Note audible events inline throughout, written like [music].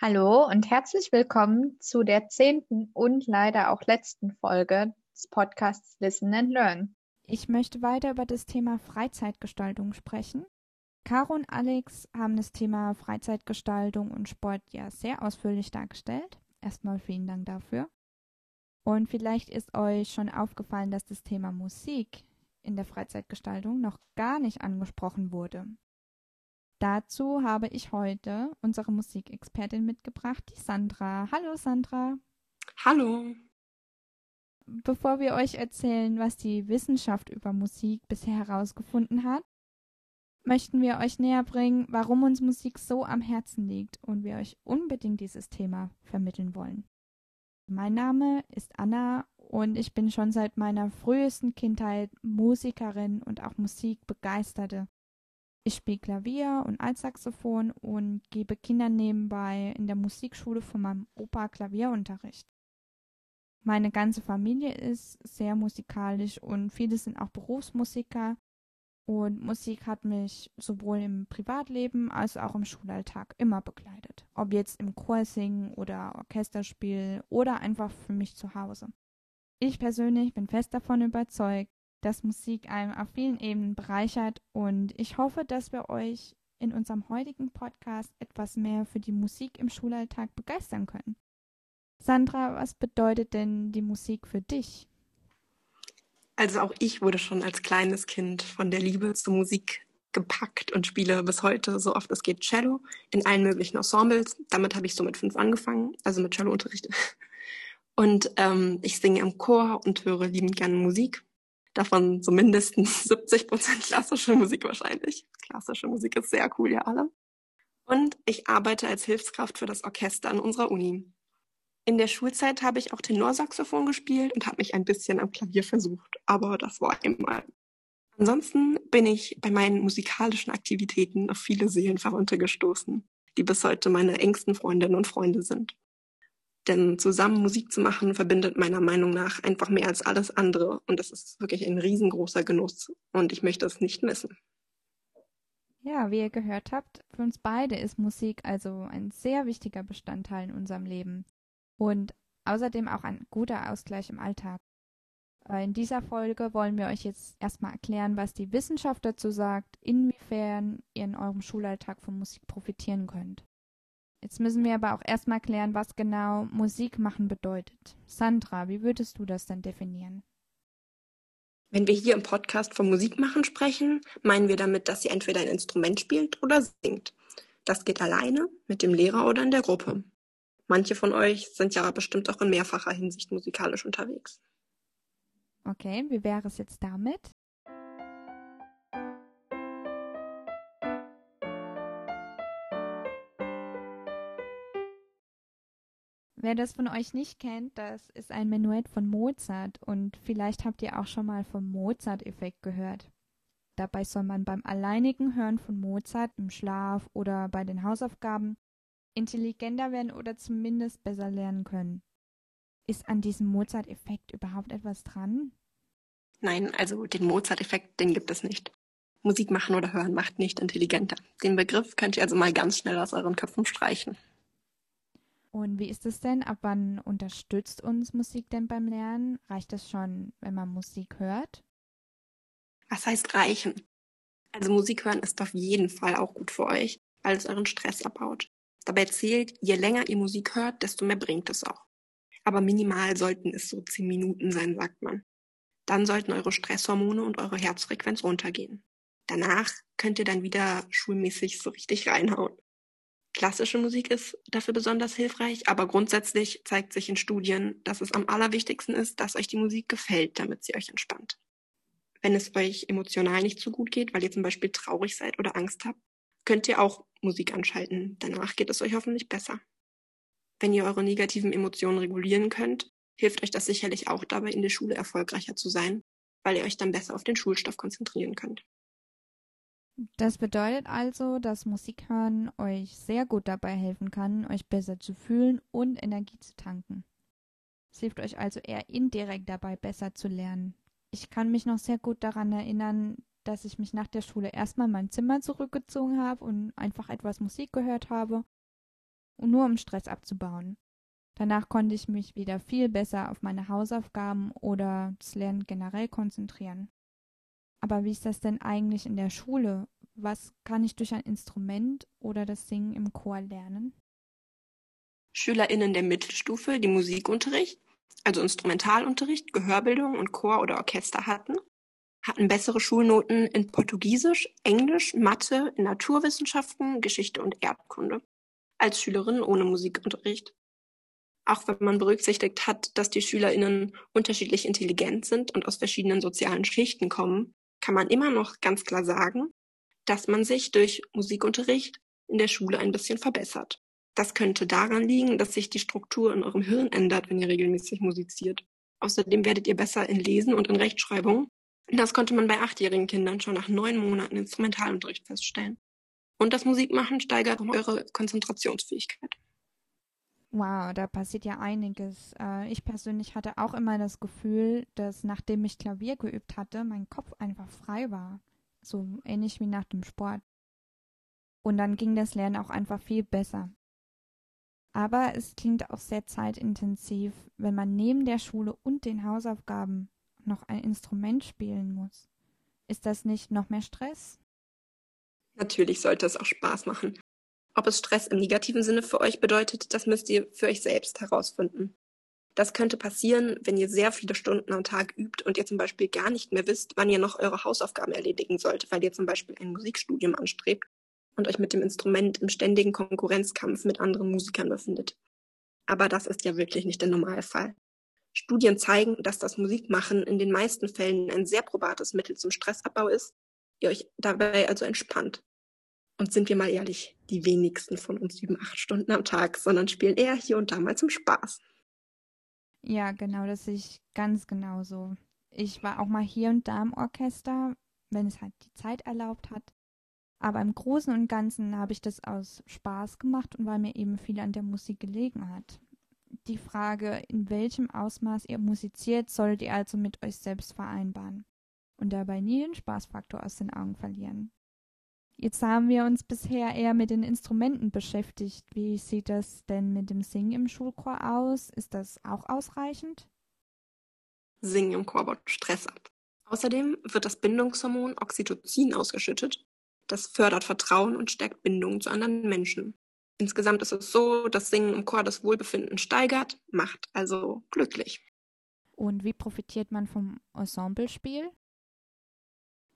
Hallo und herzlich willkommen zu der zehnten und leider auch letzten Folge des Podcasts Listen and Learn. Ich möchte weiter über das Thema Freizeitgestaltung sprechen. Caro und Alex haben das Thema Freizeitgestaltung und Sport ja sehr ausführlich dargestellt. Erstmal vielen Dank dafür. Und vielleicht ist euch schon aufgefallen, dass das Thema Musik in der Freizeitgestaltung noch gar nicht angesprochen wurde. Dazu habe ich heute unsere Musikexpertin mitgebracht, die Sandra. Hallo Sandra. Hallo. Bevor wir euch erzählen, was die Wissenschaft über Musik bisher herausgefunden hat, möchten wir euch näher bringen, warum uns Musik so am Herzen liegt und wir euch unbedingt dieses Thema vermitteln wollen. Mein Name ist Anna und ich bin schon seit meiner frühesten Kindheit Musikerin und auch Musikbegeisterte. Ich spiele Klavier und Altsaxophon und gebe Kindern nebenbei in der Musikschule von meinem Opa Klavierunterricht. Meine ganze Familie ist sehr musikalisch und viele sind auch Berufsmusiker. Und Musik hat mich sowohl im Privatleben als auch im Schulalltag immer begleitet. Ob jetzt im Chor singen oder Orchesterspiel oder einfach für mich zu Hause. Ich persönlich bin fest davon überzeugt, dass Musik einem auf vielen Ebenen bereichert und ich hoffe, dass wir euch in unserem heutigen Podcast etwas mehr für die Musik im Schulalltag begeistern können. Sandra, was bedeutet denn die Musik für dich? Also auch ich wurde schon als kleines Kind von der Liebe zur Musik gepackt und spiele bis heute so oft es geht Cello in allen möglichen Ensembles. Damit habe ich so mit fünf angefangen, also mit Cellounterricht. Und ähm, ich singe im Chor und höre liebend gerne Musik davon so mindestens [laughs] 70 Prozent klassische Musik wahrscheinlich. Klassische Musik ist sehr cool, ja alle. Und ich arbeite als Hilfskraft für das Orchester an unserer Uni. In der Schulzeit habe ich auch Tenorsaxophon gespielt und habe mich ein bisschen am Klavier versucht, aber das war einmal. Ansonsten bin ich bei meinen musikalischen Aktivitäten auf viele Seelenverwandte gestoßen, die bis heute meine engsten Freundinnen und Freunde sind. Denn zusammen Musik zu machen verbindet meiner Meinung nach einfach mehr als alles andere. Und das ist wirklich ein riesengroßer Genuss. Und ich möchte es nicht missen. Ja, wie ihr gehört habt, für uns beide ist Musik also ein sehr wichtiger Bestandteil in unserem Leben. Und außerdem auch ein guter Ausgleich im Alltag. Äh, in dieser Folge wollen wir euch jetzt erstmal erklären, was die Wissenschaft dazu sagt, inwiefern ihr in eurem Schulalltag von Musik profitieren könnt. Jetzt müssen wir aber auch erstmal klären, was genau Musik machen bedeutet. Sandra, wie würdest du das denn definieren? Wenn wir hier im Podcast von Musik machen sprechen, meinen wir damit, dass sie entweder ein Instrument spielt oder singt. Das geht alleine, mit dem Lehrer oder in der Gruppe. Manche von euch sind ja bestimmt auch in mehrfacher Hinsicht musikalisch unterwegs. Okay, wie wäre es jetzt damit? Wer das von euch nicht kennt, das ist ein Menuett von Mozart und vielleicht habt ihr auch schon mal vom Mozart-Effekt gehört. Dabei soll man beim alleinigen Hören von Mozart im Schlaf oder bei den Hausaufgaben intelligenter werden oder zumindest besser lernen können. Ist an diesem Mozart-Effekt überhaupt etwas dran? Nein, also den Mozart-Effekt, den gibt es nicht. Musik machen oder hören macht nicht intelligenter. Den Begriff könnt ihr also mal ganz schnell aus euren Köpfen streichen. Und wie ist es denn? Ab wann unterstützt uns Musik denn beim Lernen? Reicht das schon, wenn man Musik hört? Was heißt reichen? Also Musik hören ist auf jeden Fall auch gut für euch, weil es euren Stress abbaut. Dabei zählt, je länger ihr Musik hört, desto mehr bringt es auch. Aber minimal sollten es so zehn Minuten sein, sagt man. Dann sollten eure Stresshormone und eure Herzfrequenz runtergehen. Danach könnt ihr dann wieder schulmäßig so richtig reinhauen. Klassische Musik ist dafür besonders hilfreich, aber grundsätzlich zeigt sich in Studien, dass es am allerwichtigsten ist, dass euch die Musik gefällt, damit sie euch entspannt. Wenn es euch emotional nicht so gut geht, weil ihr zum Beispiel traurig seid oder Angst habt, könnt ihr auch Musik anschalten. Danach geht es euch hoffentlich besser. Wenn ihr eure negativen Emotionen regulieren könnt, hilft euch das sicherlich auch dabei, in der Schule erfolgreicher zu sein, weil ihr euch dann besser auf den Schulstoff konzentrieren könnt. Das bedeutet also, dass Musik hören euch sehr gut dabei helfen kann, euch besser zu fühlen und Energie zu tanken. Es hilft euch also eher indirekt dabei, besser zu lernen. Ich kann mich noch sehr gut daran erinnern, dass ich mich nach der Schule erstmal in mein Zimmer zurückgezogen habe und einfach etwas Musik gehört habe, nur um Stress abzubauen. Danach konnte ich mich wieder viel besser auf meine Hausaufgaben oder das Lernen generell konzentrieren. Aber wie ist das denn eigentlich in der Schule? Was kann ich durch ein Instrument oder das Singen im Chor lernen? SchülerInnen der Mittelstufe, die Musikunterricht, also Instrumentalunterricht, Gehörbildung und Chor oder Orchester hatten, hatten bessere Schulnoten in Portugiesisch, Englisch, Mathe, in Naturwissenschaften, Geschichte und Erdkunde als Schülerinnen ohne Musikunterricht. Auch wenn man berücksichtigt hat, dass die SchülerInnen unterschiedlich intelligent sind und aus verschiedenen sozialen Schichten kommen, kann man immer noch ganz klar sagen, dass man sich durch Musikunterricht in der Schule ein bisschen verbessert. Das könnte daran liegen, dass sich die Struktur in eurem Hirn ändert, wenn ihr regelmäßig musiziert. Außerdem werdet ihr besser in Lesen und in Rechtschreibung. Das konnte man bei achtjährigen Kindern schon nach neun Monaten Instrumentalunterricht feststellen. Und das Musikmachen steigert eure Konzentrationsfähigkeit. Wow, da passiert ja einiges. Äh, ich persönlich hatte auch immer das Gefühl, dass nachdem ich Klavier geübt hatte, mein Kopf einfach frei war. So ähnlich wie nach dem Sport. Und dann ging das Lernen auch einfach viel besser. Aber es klingt auch sehr zeitintensiv, wenn man neben der Schule und den Hausaufgaben noch ein Instrument spielen muss. Ist das nicht noch mehr Stress? Natürlich sollte es auch Spaß machen. Ob es Stress im negativen Sinne für euch bedeutet, das müsst ihr für euch selbst herausfinden. Das könnte passieren, wenn ihr sehr viele Stunden am Tag übt und ihr zum Beispiel gar nicht mehr wisst, wann ihr noch eure Hausaufgaben erledigen sollt, weil ihr zum Beispiel ein Musikstudium anstrebt und euch mit dem Instrument im ständigen Konkurrenzkampf mit anderen Musikern befindet. Aber das ist ja wirklich nicht der Normalfall. Studien zeigen, dass das Musikmachen in den meisten Fällen ein sehr probates Mittel zum Stressabbau ist, ihr euch dabei also entspannt. Und sind wir mal ehrlich, die wenigsten von uns üben acht Stunden am Tag, sondern spielen eher hier und da mal zum Spaß. Ja, genau, das sehe ich ganz genauso. Ich war auch mal hier und da im Orchester, wenn es halt die Zeit erlaubt hat. Aber im Großen und Ganzen habe ich das aus Spaß gemacht und weil mir eben viel an der Musik gelegen hat. Die Frage, in welchem Ausmaß ihr musiziert, solltet ihr also mit euch selbst vereinbaren und dabei nie den Spaßfaktor aus den Augen verlieren. Jetzt haben wir uns bisher eher mit den Instrumenten beschäftigt. Wie sieht das denn mit dem Singen im Schulchor aus? Ist das auch ausreichend? Singen im Chor baut Stress ab. Außerdem wird das Bindungshormon Oxytocin ausgeschüttet, das fördert Vertrauen und stärkt Bindungen zu anderen Menschen. Insgesamt ist es so, dass Singen im Chor das Wohlbefinden steigert, macht also glücklich. Und wie profitiert man vom Ensemblespiel?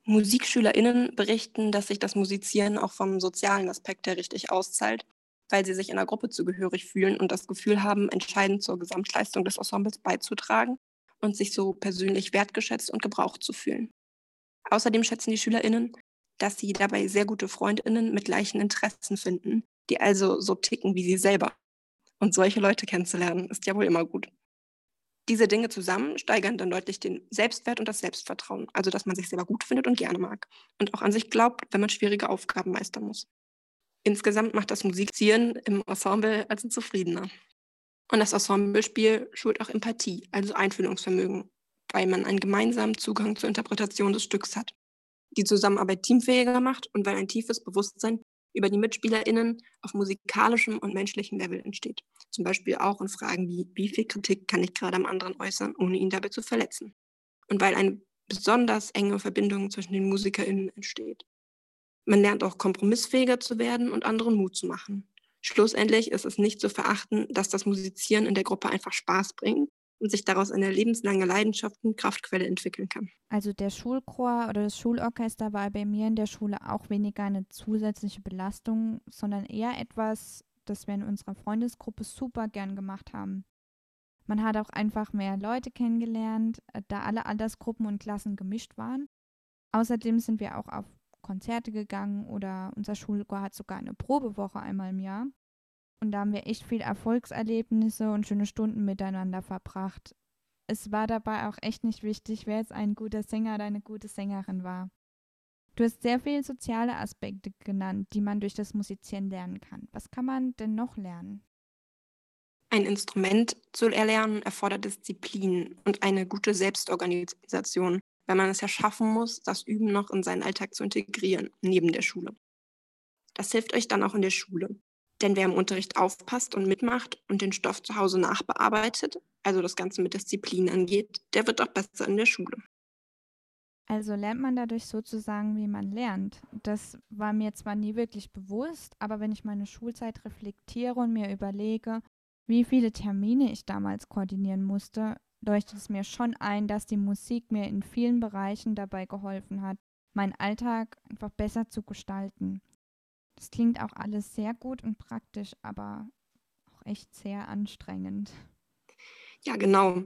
MusikschülerInnen berichten, dass sich das Musizieren auch vom sozialen Aspekt her richtig auszahlt, weil sie sich einer Gruppe zugehörig fühlen und das Gefühl haben, entscheidend zur Gesamtleistung des Ensembles beizutragen und sich so persönlich wertgeschätzt und gebraucht zu fühlen. Außerdem schätzen die SchülerInnen, dass sie dabei sehr gute Freundinnen mit gleichen Interessen finden, die also so ticken wie sie selber. Und solche Leute kennenzulernen, ist ja wohl immer gut. Diese Dinge zusammen steigern dann deutlich den Selbstwert und das Selbstvertrauen, also dass man sich selber gut findet und gerne mag und auch an sich glaubt, wenn man schwierige Aufgaben meistern muss. Insgesamt macht das Musizieren im Ensemble also zufriedener. Und das Ensemblespiel schult auch Empathie, also Einfühlungsvermögen, weil man einen gemeinsamen Zugang zur Interpretation des Stücks hat die Zusammenarbeit teamfähiger macht und weil ein tiefes Bewusstsein über die MitspielerInnen auf musikalischem und menschlichem Level entsteht. Zum Beispiel auch in Fragen wie, wie viel Kritik kann ich gerade am anderen äußern, ohne ihn dabei zu verletzen? Und weil eine besonders enge Verbindung zwischen den MusikerInnen entsteht. Man lernt auch kompromissfähiger zu werden und anderen Mut zu machen. Schlussendlich ist es nicht zu verachten, dass das Musizieren in der Gruppe einfach Spaß bringt und sich daraus eine lebenslange Leidenschaft und Kraftquelle entwickeln kann. Also der Schulchor oder das Schulorchester war bei mir in der Schule auch weniger eine zusätzliche Belastung, sondern eher etwas, das wir in unserer Freundesgruppe super gern gemacht haben. Man hat auch einfach mehr Leute kennengelernt, da alle Altersgruppen und Klassen gemischt waren. Außerdem sind wir auch auf Konzerte gegangen oder unser Schulchor hat sogar eine Probewoche einmal im Jahr. Und da haben wir echt viel Erfolgserlebnisse und schöne Stunden miteinander verbracht. Es war dabei auch echt nicht wichtig, wer jetzt ein guter Sänger oder eine gute Sängerin war. Du hast sehr viele soziale Aspekte genannt, die man durch das Musizieren lernen kann. Was kann man denn noch lernen? Ein Instrument zu erlernen erfordert Disziplin und eine gute Selbstorganisation, weil man es ja schaffen muss, das Üben noch in seinen Alltag zu integrieren, neben der Schule. Das hilft euch dann auch in der Schule. Denn wer im Unterricht aufpasst und mitmacht und den Stoff zu Hause nachbearbeitet, also das Ganze mit Disziplin angeht, der wird auch besser in der Schule. Also lernt man dadurch sozusagen, wie man lernt. Das war mir zwar nie wirklich bewusst, aber wenn ich meine Schulzeit reflektiere und mir überlege, wie viele Termine ich damals koordinieren musste, leuchtet es mir schon ein, dass die Musik mir in vielen Bereichen dabei geholfen hat, meinen Alltag einfach besser zu gestalten. Das klingt auch alles sehr gut und praktisch, aber auch echt sehr anstrengend. Ja, genau.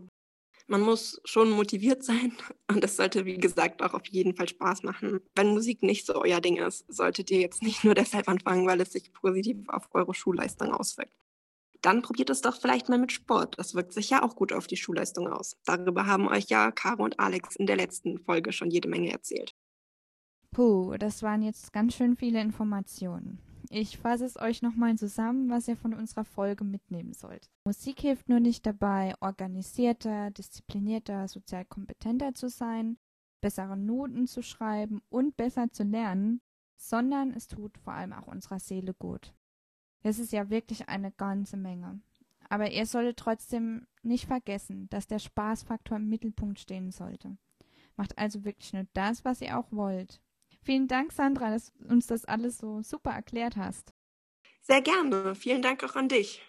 Man muss schon motiviert sein [laughs] und es sollte, wie gesagt, auch auf jeden Fall Spaß machen. Wenn Musik nicht so euer Ding ist, solltet ihr jetzt nicht [laughs] nur deshalb anfangen, weil es sich positiv auf eure Schulleistung auswirkt. Dann probiert es doch vielleicht mal mit Sport. Das wirkt sich ja auch gut auf die Schulleistung aus. Darüber haben euch ja Caro und Alex in der letzten Folge schon jede Menge erzählt. Puh, das waren jetzt ganz schön viele Informationen. Ich fasse es euch nochmal zusammen, was ihr von unserer Folge mitnehmen sollt. Musik hilft nur nicht dabei, organisierter, disziplinierter, sozial kompetenter zu sein, bessere Noten zu schreiben und besser zu lernen, sondern es tut vor allem auch unserer Seele gut. Das ist ja wirklich eine ganze Menge. Aber ihr solltet trotzdem nicht vergessen, dass der Spaßfaktor im Mittelpunkt stehen sollte. Macht also wirklich nur das, was ihr auch wollt. Vielen Dank, Sandra, dass du uns das alles so super erklärt hast. Sehr gerne. Vielen Dank auch an dich.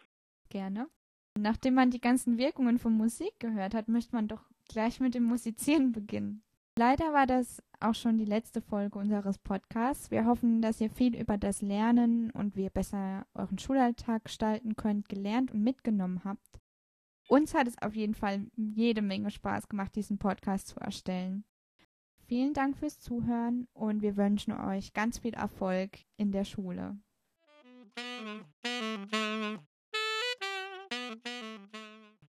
Gerne. Nachdem man die ganzen Wirkungen von Musik gehört hat, möchte man doch gleich mit dem Musizieren beginnen. Leider war das auch schon die letzte Folge unseres Podcasts. Wir hoffen, dass ihr viel über das Lernen und wie ihr besser euren Schulalltag gestalten könnt, gelernt und mitgenommen habt. Uns hat es auf jeden Fall jede Menge Spaß gemacht, diesen Podcast zu erstellen. Vielen Dank fürs Zuhören und wir wünschen euch ganz viel Erfolg in der Schule.